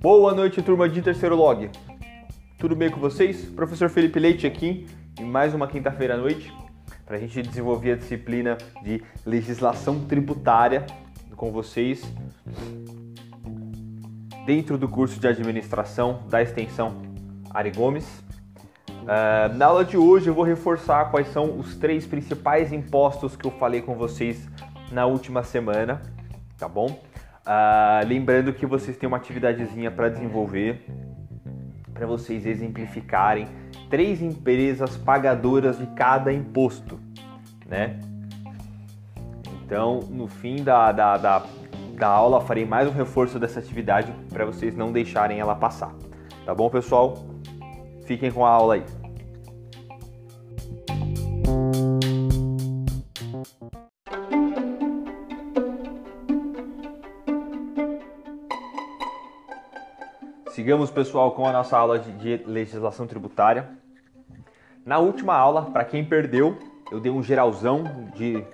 Boa noite, turma de terceiro log. Tudo bem com vocês? Professor Felipe Leite aqui em mais uma quinta-feira à noite para a gente desenvolver a disciplina de legislação tributária com vocês dentro do curso de administração da extensão Ari Gomes. Uh, na aula de hoje eu vou reforçar quais são os três principais impostos que eu falei com vocês na última semana, tá bom? Uh, lembrando que vocês têm uma atividadezinha para desenvolver, para vocês exemplificarem três empresas pagadoras de cada imposto, né? Então, no fim da, da, da, da aula, farei mais um reforço dessa atividade para vocês não deixarem ela passar. Tá bom, pessoal? Fiquem com a aula aí. Sigamos, pessoal, com a nossa aula de, legislação tributária. Na última aula, para quem perdeu, eu dei um geralzão de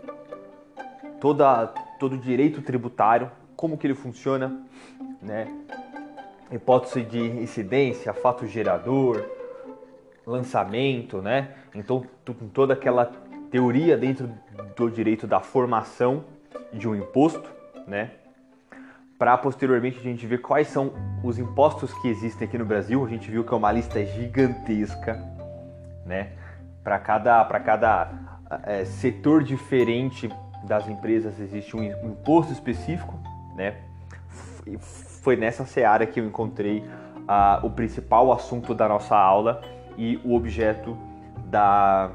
toda, todo o direito tributário, como que ele funciona, né? Hipótese de incidência, fato gerador, lançamento, né? Então, toda aquela teoria dentro do direito da formação de um imposto, né? Para posteriormente a gente ver quais são os impostos que existem aqui no Brasil. A gente viu que é uma lista gigantesca, né? Para cada, para cada é, setor diferente das empresas existe um imposto específico, né? Foi nessa seara que eu encontrei uh, o principal assunto da nossa aula e o objeto da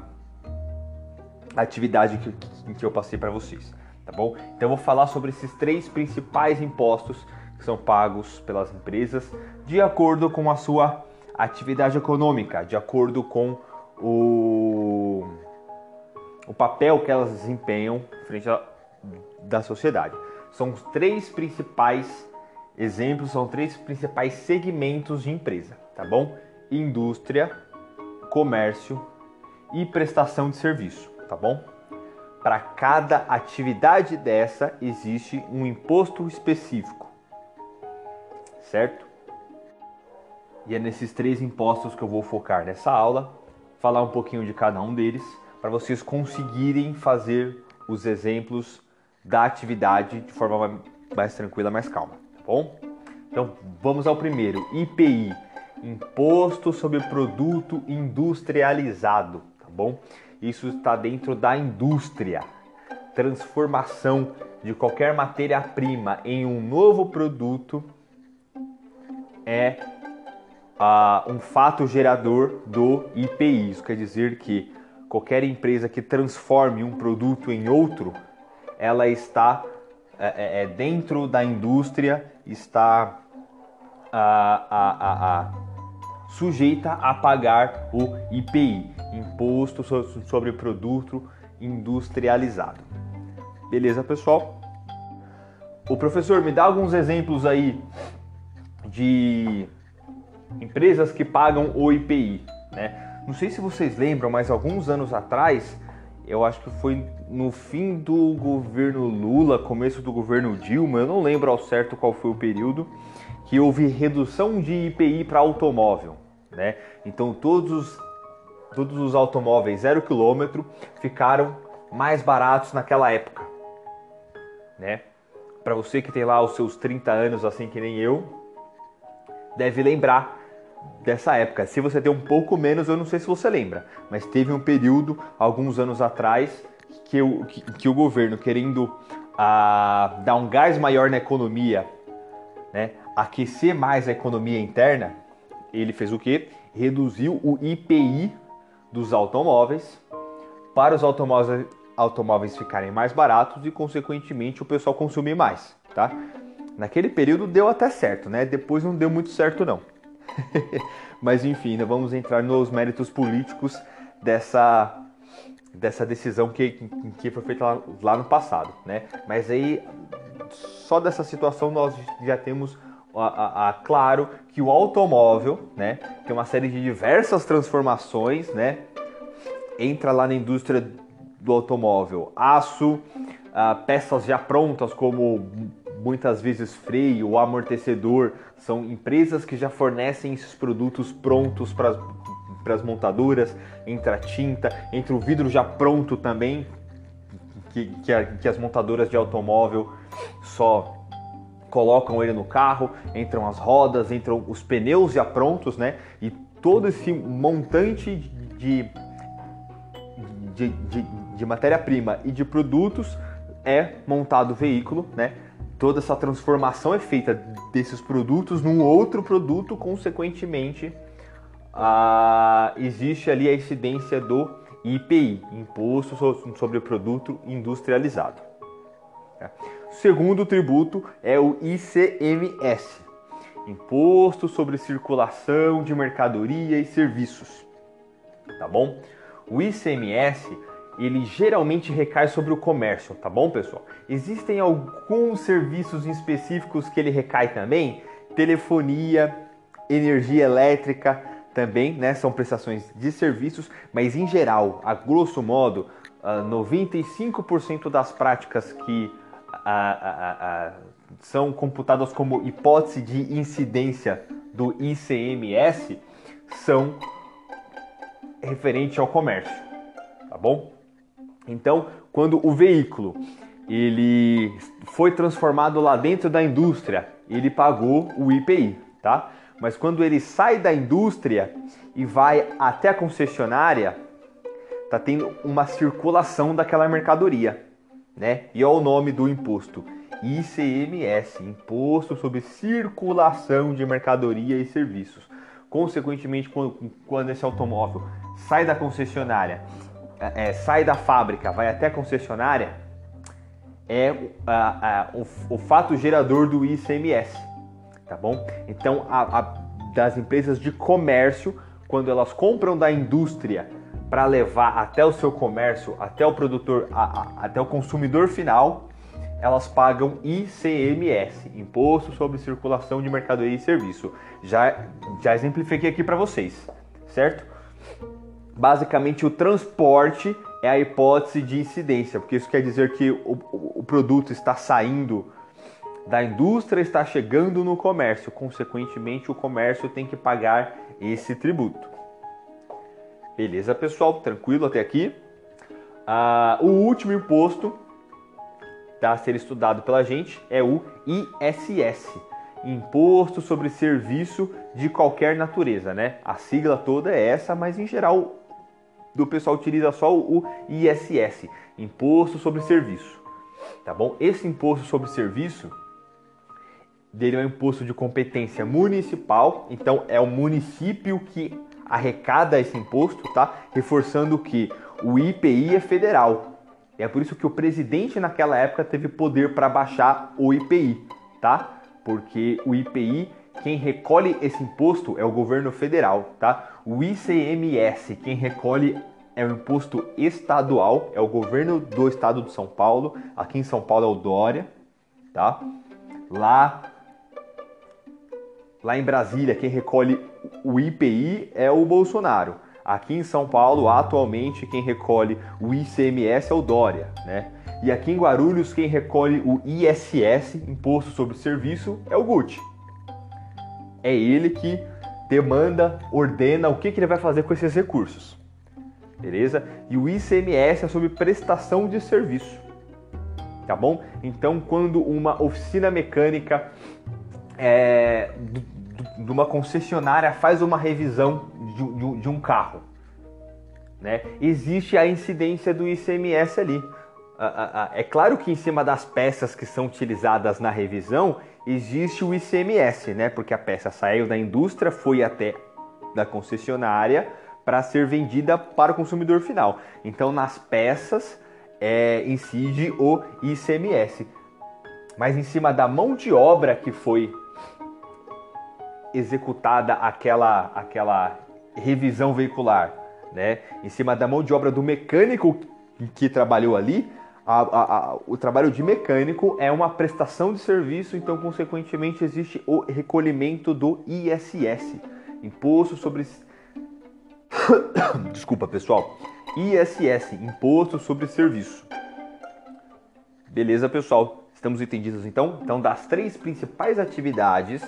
atividade que, que eu passei para vocês tá bom? Então eu vou falar sobre esses três principais impostos que são pagos pelas empresas de acordo com a sua atividade econômica, de acordo com o, o papel que elas desempenham frente à da sociedade. São os três principais exemplos, são três principais segmentos de empresa, tá bom? Indústria, comércio e prestação de serviço, tá bom? Para cada atividade dessa existe um imposto específico, certo? E é nesses três impostos que eu vou focar nessa aula, falar um pouquinho de cada um deles, para vocês conseguirem fazer os exemplos da atividade de forma mais tranquila, mais calma, tá bom? Então vamos ao primeiro, IPI, Imposto sobre Produto Industrializado, tá bom? Isso está dentro da indústria. Transformação de qualquer matéria-prima em um novo produto é uh, um fato gerador do IPI. Isso quer dizer que qualquer empresa que transforme um produto em outro, ela está é, é, é dentro da indústria, está a, a, a, sujeita a pagar o IPI, Imposto sobre Produto Industrializado. Beleza, pessoal? O professor me dá alguns exemplos aí de empresas que pagam o IPI, né? Não sei se vocês lembram, mas alguns anos atrás, eu acho que foi no fim do governo Lula, começo do governo Dilma, eu não lembro ao certo qual foi o período, que houve redução de IPI para automóvel, né? Então todos os, todos os automóveis zero quilômetro ficaram mais baratos naquela época, né? Para você que tem lá os seus 30 anos, assim que nem eu, deve lembrar dessa época. Se você tem um pouco menos, eu não sei se você lembra, mas teve um período, alguns anos atrás, que o, que, que o governo, querendo ah, dar um gás maior na economia, né, aquecer mais a economia interna, ele fez o que? Reduziu o IPI dos automóveis para os automóveis, automóveis ficarem mais baratos e, consequentemente, o pessoal consumir mais, tá? Naquele período deu até certo, né? Depois não deu muito certo não. Mas enfim, ainda vamos entrar nos méritos políticos dessa dessa decisão que, que foi feita lá, lá no passado, né? Mas aí só dessa situação nós já temos a, a, a, claro que o automóvel, né, tem uma série de diversas transformações, né, entra lá na indústria do automóvel, aço, ah, peças já prontas, como muitas vezes freio amortecedor, são empresas que já fornecem esses produtos prontos para as montadoras, entra a tinta, entra o vidro já pronto também, que, que, a, que as montadoras de automóvel só colocam ele no carro, entram as rodas, entram os pneus já prontos, né? E todo esse montante de, de, de, de matéria-prima e de produtos é montado o veículo, né? Toda essa transformação é feita desses produtos num outro produto, consequentemente, a, existe ali a incidência do IPI, Imposto sobre o Produto Industrializado. Segundo tributo é o ICMS, Imposto sobre Circulação de Mercadoria e Serviços. Tá bom? O ICMS ele geralmente recai sobre o comércio, tá bom, pessoal? Existem alguns serviços específicos que ele recai também, telefonia, energia elétrica, também, né, são prestações de serviços, mas em geral, a grosso modo, 95% das práticas que são computadas como hipótese de incidência do ICMS são referente ao comércio, tá bom? Então, quando o veículo ele foi transformado lá dentro da indústria, ele pagou o IPI, tá? Mas quando ele sai da indústria e vai até a concessionária, tá tendo uma circulação daquela mercadoria, né? E olha o nome do imposto: ICMS, Imposto sobre Circulação de Mercadoria e Serviços. Consequentemente, quando, quando esse automóvel sai da concessionária, é, é sai da fábrica, vai até a concessionária, é a, a, o, o fato gerador do ICMS tá bom? Então, a, das empresas de comércio, quando elas compram da indústria para levar até o seu comércio, até o produtor, a, até o consumidor final, elas pagam ICMS, Imposto sobre Circulação de Mercadoria e Serviço. Já, já exemplifiquei aqui para vocês, certo? Basicamente, o transporte é a hipótese de incidência, porque isso quer dizer que o, o produto está saindo da indústria está chegando no comércio, consequentemente, o comércio tem que pagar esse tributo. Beleza, pessoal? Tranquilo até aqui? Ah, o último imposto a ser estudado pela gente é o ISS Imposto sobre Serviço de Qualquer Natureza, né? A sigla toda é essa, mas em geral o pessoal utiliza só o ISS Imposto sobre Serviço. Tá bom? Esse imposto sobre serviço dele é um imposto de competência municipal, então é o município que arrecada esse imposto, tá? Reforçando que o IPI é federal. É por isso que o presidente naquela época teve poder para baixar o IPI, tá? Porque o IPI, quem recolhe esse imposto é o governo federal, tá? O ICMS, quem recolhe é o imposto estadual, é o governo do estado de São Paulo. Aqui em São Paulo é o Dória, tá? Lá Lá em Brasília, quem recolhe o IPI é o Bolsonaro. Aqui em São Paulo, atualmente, quem recolhe o ICMS é o Dória, né? E aqui em Guarulhos, quem recolhe o ISS, Imposto sobre Serviço, é o Gucci. É ele que demanda, ordena o que, que ele vai fazer com esses recursos. Beleza? E o ICMS é sobre prestação de serviço. Tá bom? Então, quando uma oficina mecânica é, de uma concessionária faz uma revisão de, de, de um carro, né? existe a incidência do ICMS ali. É claro que em cima das peças que são utilizadas na revisão existe o ICMS, né? Porque a peça saiu da indústria, foi até da concessionária para ser vendida para o consumidor final. Então nas peças é, incide o ICMS. Mas em cima da mão de obra que foi executada aquela, aquela revisão veicular, né? Em cima da mão de obra do mecânico que trabalhou ali, a, a, a, o trabalho de mecânico é uma prestação de serviço, então, consequentemente, existe o recolhimento do ISS Imposto sobre. Desculpa, pessoal. ISS Imposto sobre Serviço. Beleza, pessoal? Estamos entendidos então? Então, das três principais atividades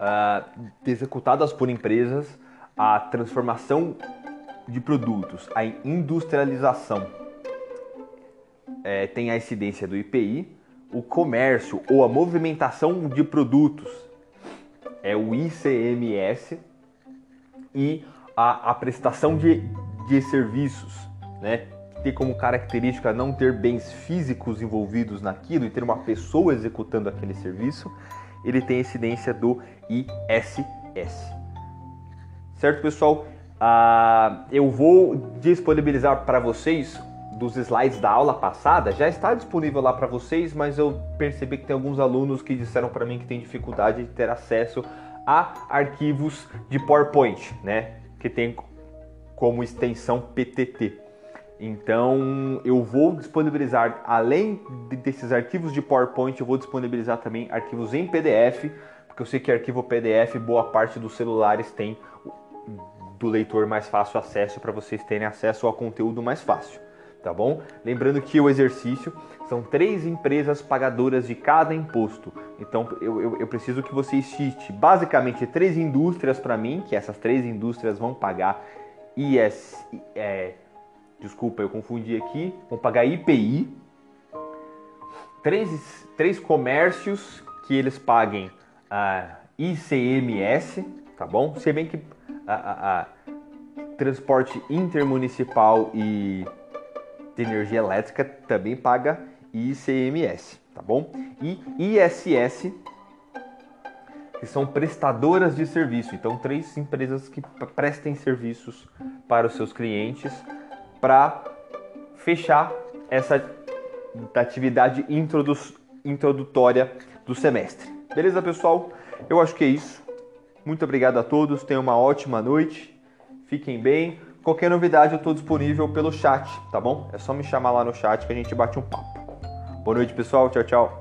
uh, executadas por empresas, a transformação de produtos, a industrialização. É, tem a incidência do IPI, o comércio ou a movimentação de produtos. É o ICMS e a, a prestação de, de serviços, né? Tem como característica não ter bens físicos envolvidos naquilo e ter uma pessoa executando aquele serviço, ele tem incidência do ISS. Certo, pessoal? Ah, eu vou disponibilizar para vocês dos slides da aula passada já está disponível lá para vocês, mas eu percebi que tem alguns alunos que disseram para mim que tem dificuldade de ter acesso a arquivos de PowerPoint, né? Que tem como extensão PTT. Então eu vou disponibilizar, além desses arquivos de PowerPoint, eu vou disponibilizar também arquivos em PDF, porque eu sei que arquivo PDF boa parte dos celulares tem do leitor mais fácil acesso para vocês terem acesso ao conteúdo mais fácil tá bom? Lembrando que o exercício são três empresas pagadoras de cada imposto. Então eu, eu, eu preciso que você cite basicamente três indústrias para mim, que essas três indústrias vão pagar IS, é, desculpa, eu confundi aqui, vão pagar IPI. Três, três comércios que eles paguem uh, ICMS, tá bom? Se bem que a, a, a transporte intermunicipal e de energia elétrica também paga ICMS, tá bom? E ISS, que são prestadoras de serviço. Então, três empresas que prestem serviços para os seus clientes para fechar essa atividade introdu introdutória do semestre. Beleza, pessoal? Eu acho que é isso. Muito obrigado a todos. Tenham uma ótima noite. Fiquem bem. Qualquer novidade eu estou disponível pelo chat, tá bom? É só me chamar lá no chat que a gente bate um papo. Boa noite, pessoal. Tchau, tchau.